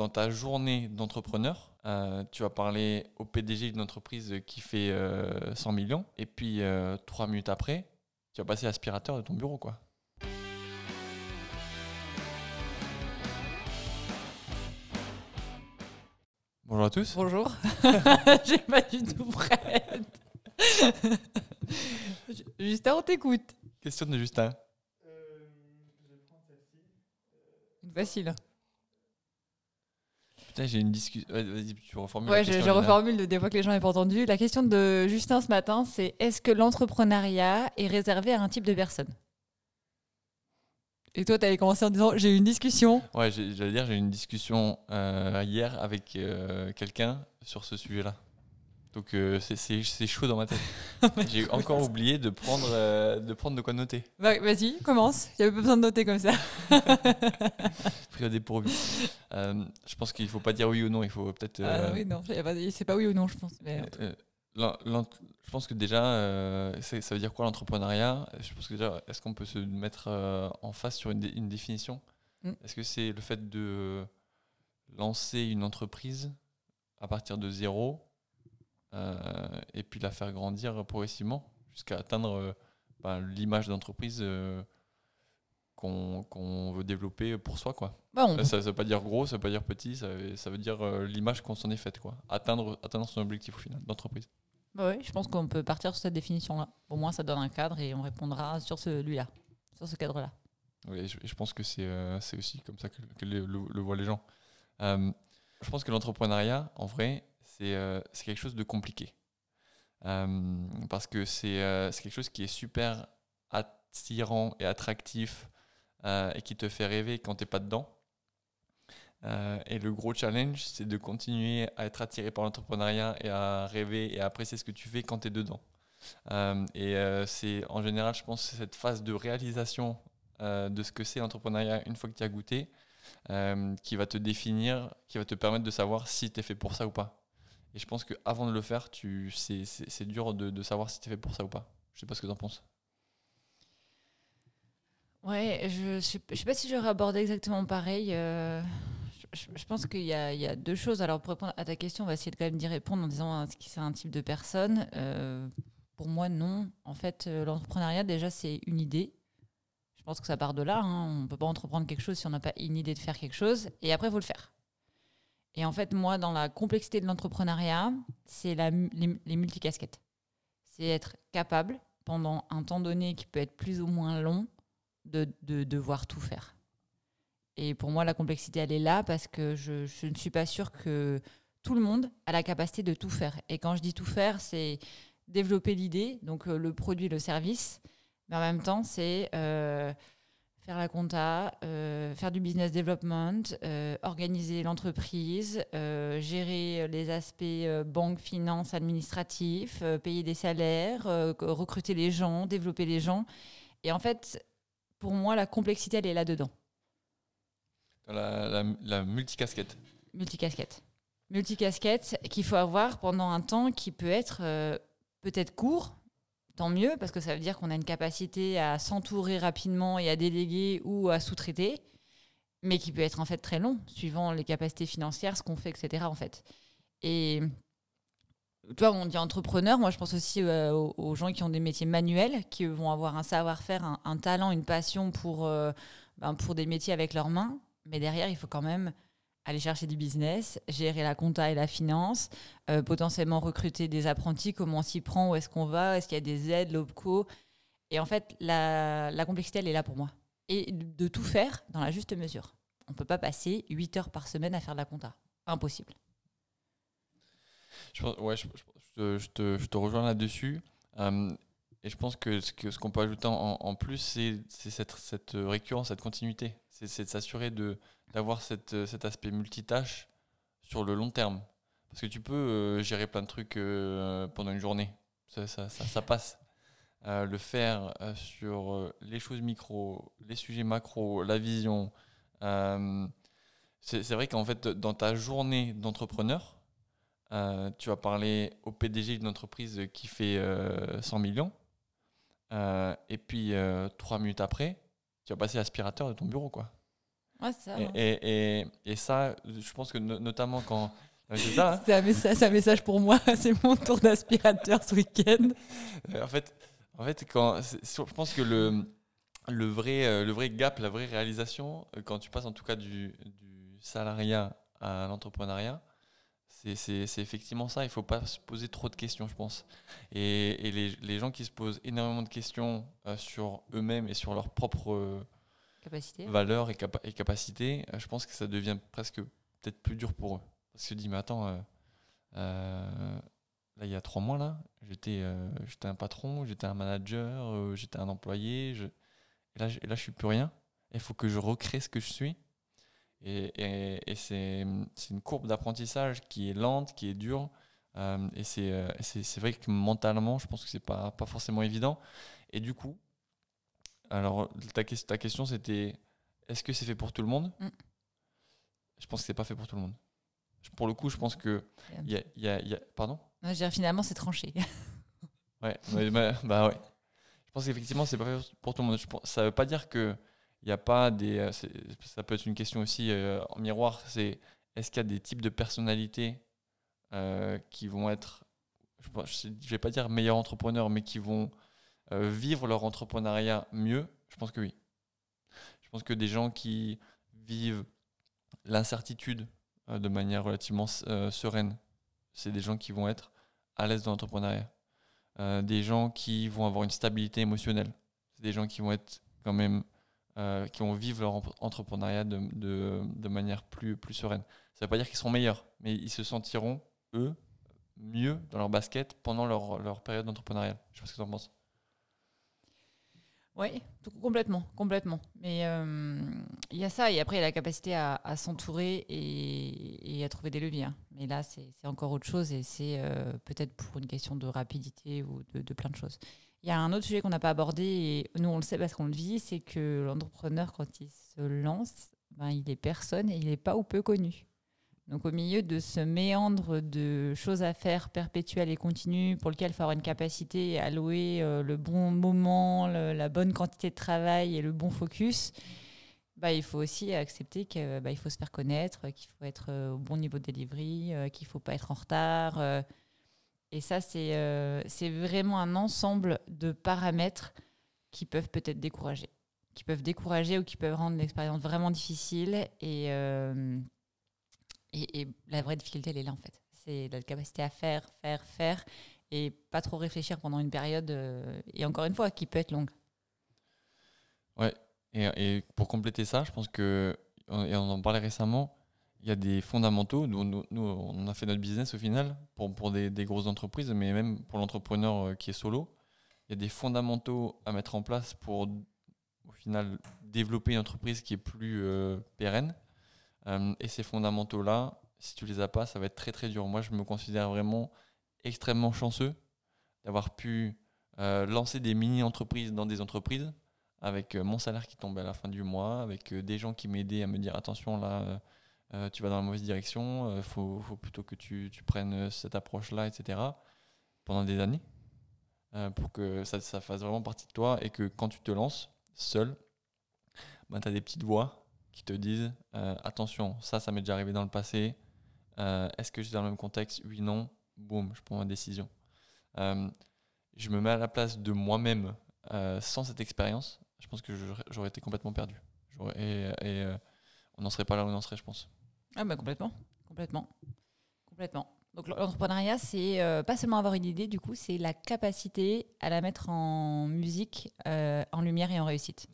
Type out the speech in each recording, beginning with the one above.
dans ta journée d'entrepreneur, euh, tu vas parler au PDG d'une entreprise qui fait 100 millions, et puis trois minutes après, tu vas passer l'aspirateur de ton bureau, quoi. Bonjour à tous. Bonjour. J'ai pas du tout prête. Justin, on t'écoute. Question de Justin. Facile. Putain, j'ai une discussion. Vas-y, tu reformules. Ouais, je, je reformule des fois que les gens n'ont pas entendu. La question de Justin ce matin, c'est est-ce que l'entrepreneuriat est réservé à un type de personne? Et toi, tu avais commencé en disant j'ai eu une discussion. Ouais, j'allais dire j'ai eu une discussion euh, hier avec euh, quelqu'un sur ce sujet-là. Donc euh, c'est chaud dans ma tête. J'ai encore oublié de prendre, euh, de prendre de quoi noter. Bah, Vas-y, commence. Il n'y avait pas besoin de noter comme ça. Pris au dépourvu. Euh, je pense qu'il ne faut pas dire oui ou non. Il faut peut-être. Ah oui, non. C'est pas oui ou non, je pense. je pense que déjà, ça veut dire quoi l'entrepreneuriat? Je pense que déjà, est-ce qu'on peut se mettre en face sur une, une définition? Mm. Est-ce que c'est le fait de lancer une entreprise à partir de zéro et puis la faire grandir progressivement jusqu'à atteindre euh, bah, l'image d'entreprise euh, qu'on veut développer pour soi. Quoi. Bah, ça ne veut pas dire gros, ça ne veut pas dire petit, ça, ça veut dire l'image qu'on s'en est faite. Quoi. Atteindre, atteindre son objectif au final d'entreprise. Bah oui, je pense qu'on peut partir sur cette définition-là. Au moins, ça donne un cadre et on répondra sur celui-là, sur ce cadre-là. Oui, je, pense que c'est aussi comme ça que, le, le, voient les gens. je pense que l'entrepreneuriat, en vrai, euh, c'est quelque chose de compliqué. Euh, parce que euh, c'est quelque chose qui est super attirant et attractif et qui te fait rêver quand tu n'es pas dedans. et le gros challenge, c'est de continuer à être attiré par l'entrepreneuriat et à rêver et à apprécier ce que tu fais quand tu es dedans. et c'est en général, je pense, cette phase de réalisation de ce que c'est l'entrepreneuriat une fois que tu as goûté, qui va te définir, qui va te permettre de savoir si tu es fait pour ça ou pas. Et je pense qu'avant de le faire, c'est, dur de, savoir si tu es fait pour ça ou pas. Je sais pas ce que tu en penses. Ouais, je ne sais, pas si j'aurais abordé exactement pareil. Euh, je, pense qu'il y, a, deux choses. Alors, pour répondre à ta question, on va essayer de quand même d'y répondre en disant est-ce que c'est un type de personne euh, Pour moi, non. En fait, euh, l'entrepreneuriat, déjà, c'est une idée. Je pense que ça part de là. Hein. On ne peut pas entreprendre quelque chose si on n'a pas une idée de faire quelque chose. Et après, il faut le faire. Et en fait, moi, dans la complexité de l'entrepreneuriat, c'est les, les multicasquettes. C'est être capable, pendant un temps donné qui peut être plus ou moins long, de, de devoir tout faire. Et pour moi, la complexité, elle est là parce que je, je, ne suis pas sûre que tout le monde a la capacité de tout faire. Et quand je dis tout faire, c'est développer l'idée, donc euh, le produit, le service, mais en même temps, c'est euh, faire la compta, euh, faire du business development, euh, organiser l'entreprise, euh, gérer les aspects banque, finance, administratif, payer des salaires, recruter les gens, développer les gens. Et en fait, pour moi, la complexité, elle est là-dedans. La, la, la multicasquette. Multicasquette. Multicasquette qu'il faut avoir pendant un temps qui peut être peut-être court, tant mieux, parce que ça veut dire qu'on a une capacité à s'entourer rapidement et à déléguer ou à sous-traiter, mais qui peut être en fait très long, suivant les capacités financières, ce qu'on fait, etc. En fait. Et toi, on dit entrepreneur, moi je pense aussi euh, aux, gens qui ont des métiers manuels, qui vont avoir un savoir-faire, un, talent, une passion pour, euh, ben, pour des métiers avec leurs mains, mais derrière, il faut quand même aller chercher du business, gérer la compta et la finance, euh, potentiellement recruter des apprentis, comment on s'y prend, où est-ce qu'on va, est-ce qu'il y a des aides, l'OPCO. Et en fait, la, complexité, elle est là pour moi. Et de tout faire dans la juste mesure. On ne peut pas passer 8 heures par semaine à faire de la compta. Impossible. Je, te, rejoins là-dessus. Euh, et je pense que ce qu'on peut ajouter en, plus, c'est cette, récurrence, cette continuité. C'est de s'assurer d'avoir euh, cet aspect multitâche sur le long terme. Parce que tu peux euh, gérer plein de trucs euh, pendant une journée. Ça, passe. le faire sur les choses micro, les sujets macro, la vision. c'est vrai qu'en fait, dans ta journée d'entrepreneur, tu vas parler au PDG d'une entreprise qui fait 100 millions. Et puis, trois minutes après, tu vas passer l'aspirateur de ton bureau. quoi. Ouais, c'est ça. Et, hein. et, et, et ça, je pense que no- notamment quand. Ouais, C'est ça, hein. C'est un, message, c'est un message pour moi. C'est mon tour d'aspirateur ce week-end. Euh, En fait, en fait quand, je pense que le, le, vrai, euh, le vrai gap, la vraie réalisation, euh, quand tu passes en tout cas du, du salariat à l'entrepreneuriat, c'est- effectivement ça. Il ne faut pas se poser trop de questions, je pense. Et, et les, les gens qui se posent énormément de questions euh, sur eux-mêmes et sur leurs propres euh, Capacité. valeurs et, capa- et capacités, euh, je pense que ça devient presque peut-être plus dur pour eux. Parce qu'ils se disent, mais attends, euh, là, il y a trois mois, là, j'étais j'étais un patron, j'étais un manager, j'étais un employé, je... et là, je- et là, je suis plus rien. Il faut que je recrée ce que je suis. Et, et- et c'est une courbe d'apprentissage qui est lente, qui est dure. euh, et c'est euh, c'est- vrai que mentalement, je pense que c'est pas, pas forcément évident. Et du coup, alors ta, ta question c'était est-ce que c'est fait pour tout le monde? Mm. Je pense que c'est pas fait pour tout le monde. Pour le coup, je pense que. Y a, y a- il y a- pardon? Non, je dire, finalement, c'est tranché. Ouais, bah, bah ouais. Je pense qu'effectivement, c'est pas fait pour tout le monde. Je ça veut pas dire que il y a pas des. euh, Ça peut être une question aussi euh, en miroir. C'est est-ce qu'il y a des types de personnalités euh, qui vont être, je, je vais pas dire meilleurs entrepreneurs, mais qui vont vivre leur entrepreneuriat mieux? Je pense que oui. Je pense que des gens qui vivent l'incertitude de manière relativement sereine, c'est des gens qui vont être à l'aise dans l'entrepreneuriat. Des gens qui vont avoir une stabilité émotionnelle. C'est des gens qui vont être quand même, euh, qui vont vivre leur entrepreneuriat de, de, manière plus, plus sereine. Ça ne veut pas dire qu'ils seront meilleurs, mais ils se sentiront, eux, mieux dans leur basket pendant leur, leur période d'entrepreneuriat. Je sais pas ce que tu en penses. Oui, complètement, complètement. Mais euh, il y a ça, et après, il y a la capacité à, s'entourer et, à trouver des leviers. hein. Mais là, c'est encore autre chose, et c'est euh, peut-être pour une question de rapidité ou de plein de choses. Il y a un autre sujet qu'on n'a pas abordé, et nous, on le sait parce qu'on le vit, c'est que l'entrepreneur, quand il se lance, ben, il est personne et il n'est pas ou peu connu. Donc au milieu de ce méandre de choses à faire perpétuelles et continues pour lequel il faut avoir une capacité à allouer euh, le bon moment, la bonne quantité de travail et le bon focus, bah, il faut aussi accepter qu'il il faut se faire connaître, qu'il faut être euh, au bon niveau de delivery, euh, qu'il ne faut pas être en retard. Et ça, c'est euh, vraiment un ensemble de paramètres qui peuvent peut-être décourager. Qui peuvent décourager ou qui peuvent rendre l'expérience vraiment difficile. Et, euh, et, et la vraie difficulté, elle est là, en fait. C'est la capacité à faire, faire, faire, et pas trop réfléchir pendant une période, euh, et encore une fois, qui peut être longue. Et, et pour compléter ça, je pense que, et on en parlait récemment, il y a des fondamentaux. Nous, nous, on a fait notre business au final pour, pour des, grosses entreprises, mais même pour l'entrepreneur euh, qui est solo. Il y a des fondamentaux à mettre en place pour, au final, développer une entreprise qui est plus euh, pérenne. Euh, et ces fondamentaux-là, si tu les as pas, ça va être très très dur. Moi, je me considère vraiment extrêmement chanceux d'avoir pu lancer des mini-entreprises dans des entreprises avec mon salaire qui tombait à la fin du mois, avec des gens qui m'aidaient à me dire attention là, euh, euh, tu vas dans la mauvaise direction, il faut, faut plutôt que tu, tu prennes euh, cette approche-là, etc. pendant des années, euh, pour que ça, ça fasse vraiment partie de toi et que quand tu te lances seul, ben, tu as des petites voix qui te disent euh, attention, ça, ça m'est déjà arrivé dans le passé, euh, est-ce que j'étais dans le même contexte? Oui, non, boum, je prends ma décision. Euh, je me mets à la place de moi-même euh, sans cette expérience, je pense que j'aurais- été complètement perdu. Et, euh, on n'en serait pas là où on en serait, je pense. Ah bah complètement, complètement, complètement. Donc l'entrepreneuriat, c'est euh, pas seulement avoir une idée, du coup, c'est la capacité à la mettre en musique, euh, en lumière et en réussite.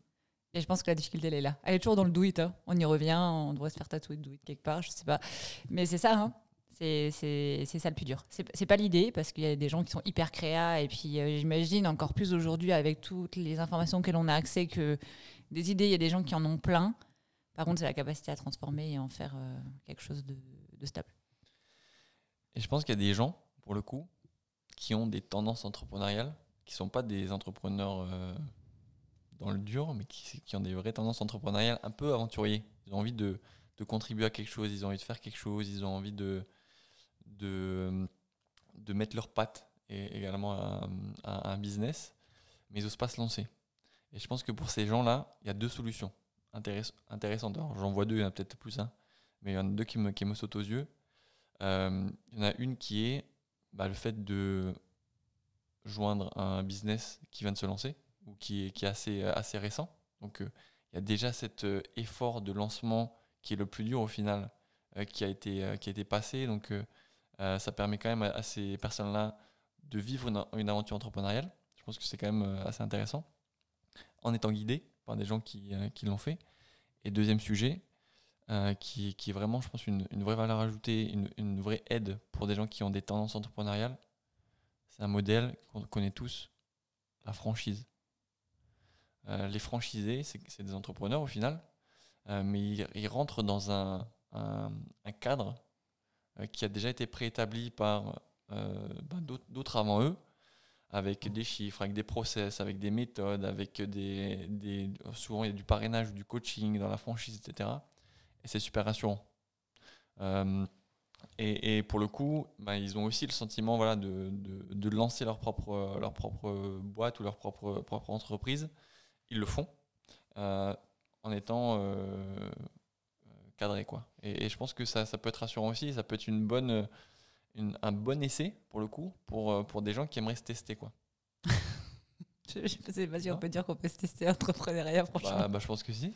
Et je pense que la difficulté, elle est là. Elle est toujours dans le do it. hein. On y revient, on devrait se faire tatouer do it quelque part, je sais pas. Mais c'est ça, hein. c'est ça le plus dur. C'est pas l'idée, parce qu'il y a des gens qui sont hyper créa, et puis euh, j'imagine encore plus aujourd'hui avec toutes les informations auxquelles on a accès que des idées, il y a des gens qui en ont plein. Par contre, c'est la capacité à transformer et en faire euh, quelque chose de, stable. Et je pense qu'il y a des gens, pour le coup, qui ont des tendances entrepreneuriales, qui ne sont pas des entrepreneurs euh, dans le dur, mais qui, ont des vraies tendances entrepreneuriales un peu aventuriers. Ils ont envie de, contribuer à quelque chose, ils ont envie de faire quelque chose, ils ont envie de mettre leurs pattes et également à, à un business, mais ils n'osent pas se lancer. Et je pense que pour ces gens-là, il y a deux solutions. Intéressantes. J'en vois deux, il y en a peut-être plus, hein, mais il y en a deux qui me, qui me sautent aux yeux. il y en a une qui est bah, le fait de joindre un business qui vient de se lancer ou qui est, qui est assez, assez récent. Donc il y a déjà cet effort de lancement qui est le plus dur au final, qui, a été, qui a été passé. Donc ça permet quand même à ces personnes-là de vivre une, aventure entrepreneuriale. Je pense que c'est quand même euh, assez intéressant, en étant guidé par des gens qui, euh, qui l'ont fait. Et deuxième sujet, euh, qui, est vraiment, je pense, une, vraie valeur ajoutée, une, vraie aide pour des gens qui ont des tendances entrepreneuriales, c'est un modèle qu'on connaît tous, la franchise. les franchisés, c'est des entrepreneurs au final, mais ils, rentrent dans un, cadre qui a déjà été préétabli par euh, ben, d'autres avant eux, avec des chiffres, avec des process, avec des méthodes, avec des, des souvent il y a du parrainage, du coaching dans la franchise, etc. Et c'est super rassurant. Euh, et, et, pour le coup, ben, ils ont aussi le sentiment voilà, de, de, de, lancer leur propre, leur propre boîte ou leur propre, propre entreprise. Ils le font euh, en étant cadrés. Quoi. Et, et, je pense que ça, ça peut être rassurant aussi. Ça peut être une bonne un bon essai, pour le coup, pour, euh, pour des gens qui aimeraient se tester. Quoi. je ne sais pas si on peut dire qu'on peut se tester entrepreneuriat, franchement. Bah, bah, je pense que si.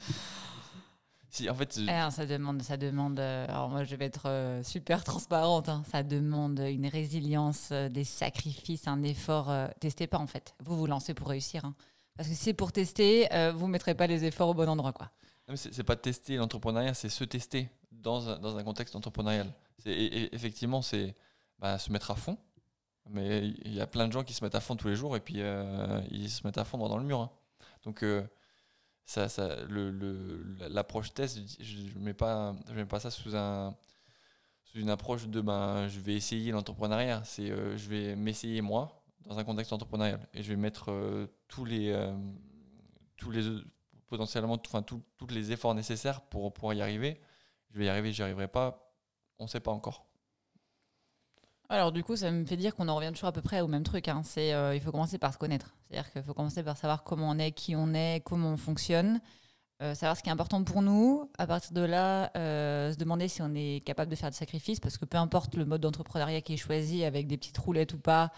si en fait, alors, ça demande, ça demande. Euh, alors moi, je vais être euh, super transparente. Hein, ça demande une résilience, des sacrifices, un effort. testez pas en fait. Vous vous lancez pour réussir. Hein. Parce que si c'est pour tester, vous mettrez pas les efforts au bon endroit, quoi. C'est pas tester l'entrepreneuriat, c'est se tester dans un, dans un contexte entrepreneurial. effectivement, c'est bah, se mettre à fond. Mais il y a plein de gens qui se mettent à fond tous les jours et puis euh, ils se mettent à fondre dans le mur. Hein. Donc, euh, ça, ça, l'approche le, test, je ne mets, pas, mets pas ça sous, un, sous une approche de ben, je vais essayer l'entrepreneuriat. C'est euh, je vais m'essayer moi dans un contexte entrepreneurial et je vais mettre tous les, tous les potentiellement enfin, tous les efforts nécessaires pour pouvoir y arriver. Je vais y arriver, j'y arriverai pas, on ne sait pas encore. Alors du coup, ça me fait dire qu'on en revient toujours à peu près au même truc. Hein. C'est, euh, il faut commencer par se connaître. C'est-à-dire qu'il faut commencer par savoir comment on est, qui on est, comment on fonctionne, euh, savoir ce qui est important pour nous. À partir de là, euh, se demander si on est capable de faire des sacrifices, parce que peu importe le mode d'entrepreneuriat qui est choisi, avec des petites roulettes ou pas,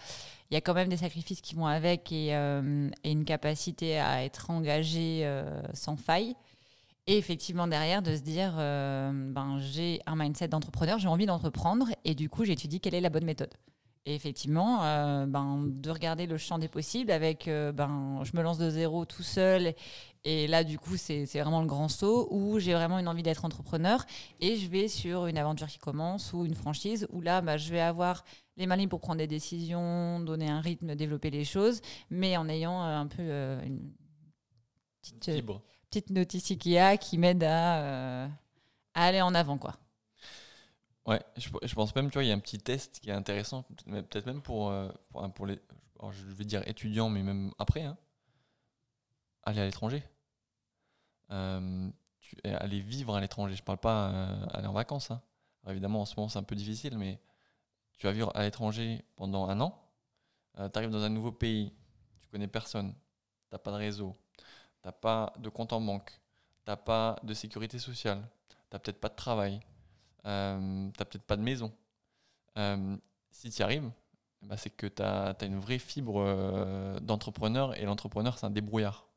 il y a quand même des sacrifices qui vont avec et, et une capacité à être engagé sans faille. Et effectivement, derrière, de se dire, euh, ben, j'ai un mindset d'entrepreneur, j'ai envie d'entreprendre, et du coup, j'étudie quelle est la bonne méthode. Et effectivement, euh, ben, de regarder le champ des possibles avec, euh, ben, je me lance de zéro tout seul, et là, du coup, c'est vraiment le grand saut, où j'ai vraiment une envie d'être entrepreneur, et je vais sur une aventure qui commence, ou une franchise, où là, ben, je vais avoir les mains libres pour prendre des décisions, donner un rythme, développer les choses, mais en ayant un peu une petite... petite notice IKEA qui m'aide à, euh, à, aller en avant. Quoi. Ouais, je, pense même, tu vois, il y a un petit test qui est intéressant, peut-être même pour, euh, pour, pour, les, je vais dire étudiants, mais même après, hein, aller à l'étranger. Euh, aller vivre à l'étranger, je parle pas aller en vacances. Hein. évidemment, en ce moment, c'est un peu difficile, mais tu vas vivre à l'étranger pendant un an, tu arrives dans un nouveau pays, tu connais personne, tu n'as pas de réseau, t'as pas de compte en banque, t'as pas de sécurité sociale, t'as peut-être pas de travail, euh, t'as peut-être pas de maison. Euh, si tu y arrives, bah c'est que tu as, une vraie fibre euh, d'entrepreneur et l'entrepreneur, c'est un débrouillard.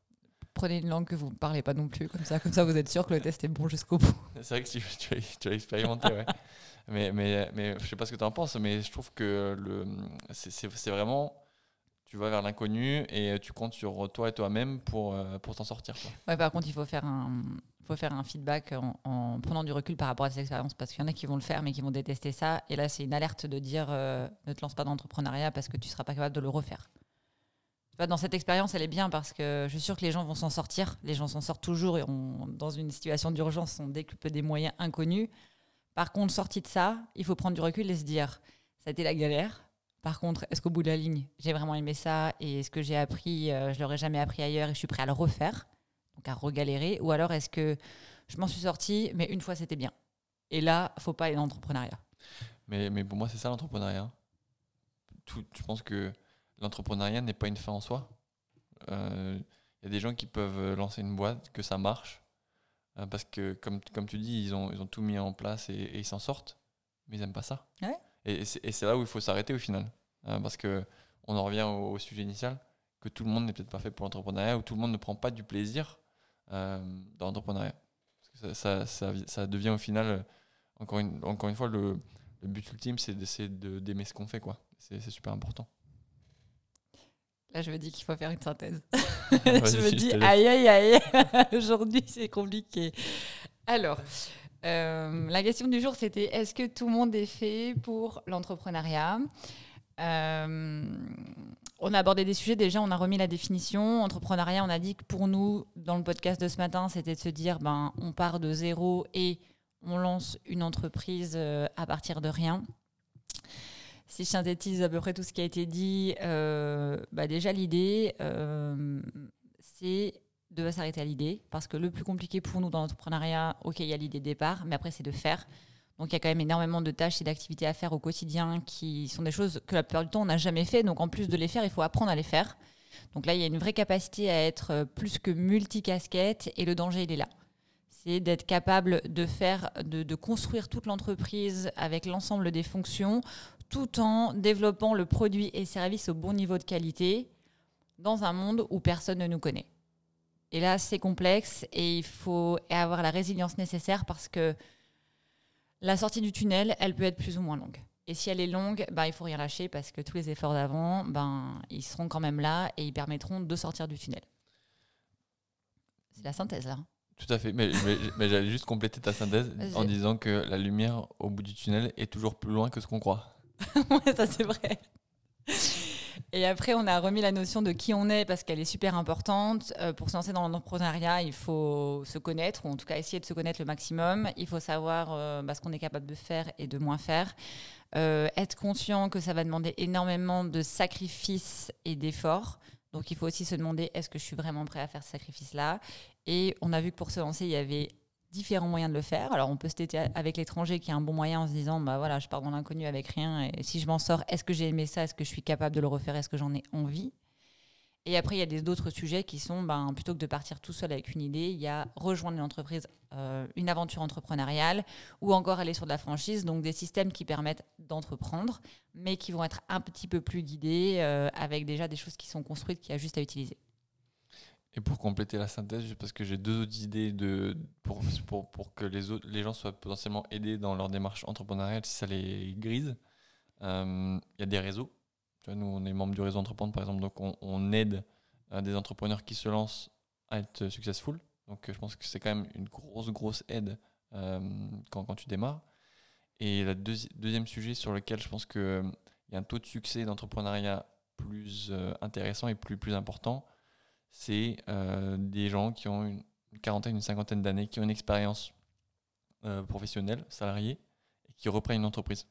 Prenez une langue que vous ne parlez pas non plus, comme ça, comme ça vous êtes sûr que le test est bon jusqu'au bout. C'est vrai que tu, tu, as, expérimenté, ouais. mais, mais, mais je sais pas ce que tu en penses, mais je trouve que c'est vraiment tu vas vers l'inconnu et tu comptes sur toi et toi-même pour, euh, pour t'en sortir. Ouais, par contre, il faut faire un, faut faire un feedback en, prenant du recul par rapport à ces expériences parce qu'il y en a qui vont le faire mais qui vont détester ça. Et là, c'est une alerte de dire euh, ne te lance pas dans l'entrepreneuriat parce que tu ne seras pas capable de le refaire. Dans cette expérience, elle est bien parce que je suis sûre que les gens vont s'en sortir. Les gens s'en sortent toujours et dans une situation d'urgence, on décuple des moyens inconnus. Par contre, sorti de ça, il faut prendre du recul et se dire ça a été la galère, par contre, est-ce qu'au bout de la ligne, j'ai vraiment aimé ça et ce que j'ai appris, euh, je l'aurais jamais appris ailleurs et je suis prêt à le refaire, donc à regalérer Ou alors est-ce que je m'en suis sorti, mais une fois c'était bien Et là, faut pas aller dans l'entrepreneuriat. Mais, mais pour moi, c'est ça l'entrepreneuriat. Je pense que l'entrepreneuriat n'est pas une fin en soi. Il euh, y a des gens qui peuvent lancer une boîte, que ça marche, parce que, comme, comme tu dis, ils ont, ils ont tout mis en place et, ils s'en sortent, mais ils n'aiment pas ça. Et, c'est là où il faut s'arrêter au final. parce que on en revient au, sujet initial, que tout le monde n'est peut-être pas fait pour l'entrepreneuriat, ou tout le monde ne prend pas du plaisir dans l'entrepreneuriat. Ça, ça, ça, devient au final, encore une, encore une fois, le, le but ultime, c'est d'essayer d'aimer ce qu'on fait. quoi. C'est super important. Là, je me dis qu'il faut faire une synthèse. je me dis, aïe, aïe, aïe, aujourd'hui, c'est compliqué. Alors, euh, la question du jour, c'était est-ce que tout le monde est fait pour l'entrepreneuriat euh, On a abordé des sujets. Déjà, on a remis la définition. Entrepreneuriat, on a dit que pour nous, dans le podcast de ce matin, c'était de se dire ben, on part de zéro et on lance une entreprise euh, à partir de rien. Si je synthétise à peu près tout ce qui a été dit, bah déjà l'idée, c'est de s'arrêter à l'idée, parce que le plus compliqué pour nous dans l'entrepreneuriat, ok, il y a l'idée de départ, mais après c'est de faire. Donc il y a quand même énormément de tâches et d'activités à faire au quotidien qui sont des choses que la plupart du temps on n'a jamais fait. Donc en plus de les faire, il faut apprendre à les faire. Donc là, il y a une vraie capacité à être plus que multicasquette et le danger, il est là c'est d'être capable de faire, de, construire toute l'entreprise avec l'ensemble des fonctions, tout en développant le produit et service au bon niveau de qualité dans un monde où personne ne nous connaît. Et là, c'est complexe et il faut avoir la résilience nécessaire parce que la sortie du tunnel, elle peut être plus ou moins longue. Et si elle est longue, ben, il faut rien lâcher parce que tous les efforts d'avant, ben, ils seront quand même là et ils permettront de sortir du tunnel. C'est la synthèse là. Tout à fait, mais, mais, j'allais juste compléter ta synthèse en disant que la lumière au bout du tunnel est toujours plus loin que ce qu'on croit. ouais, ça c'est vrai. Et après, on a remis la notion de qui on est parce qu'elle est super importante. Euh, pour se lancer dans l'entrepreneuriat, il faut se connaître, ou en tout cas essayer de se connaître le maximum. Il faut savoir euh, bah, ce qu'on est capable de faire et de moins faire. Euh, être conscient que ça va demander énormément de sacrifices et d'efforts. Donc il faut aussi se demander est-ce que je suis vraiment prêt à faire ce sacrifice-là? Et on a vu que pour se lancer, il y avait différents moyens de le faire. Alors on peut se têter avec l'étranger qui est un bon moyen en se disant bah voilà, je pars dans l'inconnu avec rien et si je m'en sors, est-ce que j'ai aimé ça? Est-ce que je suis capable de le refaire? Est-ce que j'en ai envie? Et après, il y a d'autres sujets qui sont, ben, plutôt que de partir tout seul avec une idée, il y a rejoindre une entreprise, euh, une aventure entrepreneuriale, ou encore aller sur de la franchise, donc des systèmes qui permettent d'entreprendre, mais qui vont être un petit peu plus guidés, euh, avec déjà des choses qui sont construites, qu'il y a juste à utiliser. Et pour compléter la synthèse, parce que j'ai deux autres idées de, pour, pour, pour que les, autres, les gens soient potentiellement aidés dans leur démarche entrepreneuriale, si ça les grise, euh, il y a des réseaux nous, on est membre du réseau Entreprendre, par exemple, donc on, aide euh, des entrepreneurs qui se lancent à être successful. Donc, je pense que c'est quand même une grosse, grosse aide euh, quand, quand, tu démarres. Et le deuxième sujet sur lequel je pense qu'il y a un taux de succès d'entrepreneuriat plus intéressant et plus, plus important, c'est des gens qui ont une, quarantaine, une cinquantaine d'années, qui ont une expérience professionnelle, salariée, et qui reprennent une entreprise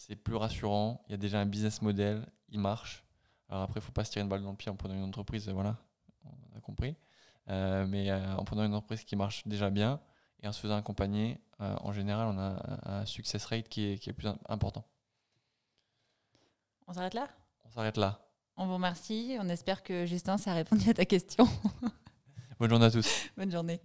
c'est plus rassurant. Il y a déjà un business model, il marche. Alors après, il ne faut pas se tirer une balle dans le pied en prenant une entreprise, voilà, on a compris. Euh, mais euh, en prenant une entreprise qui marche déjà bien et en se faisant accompagner, euh, en général, on a un success rate qui est, qui est plus important. On s'arrête là? On s'arrête là. On vous remercie. On espère que Justin, ça a répondu à ta question. Bonne journée à tous. Bonne journée.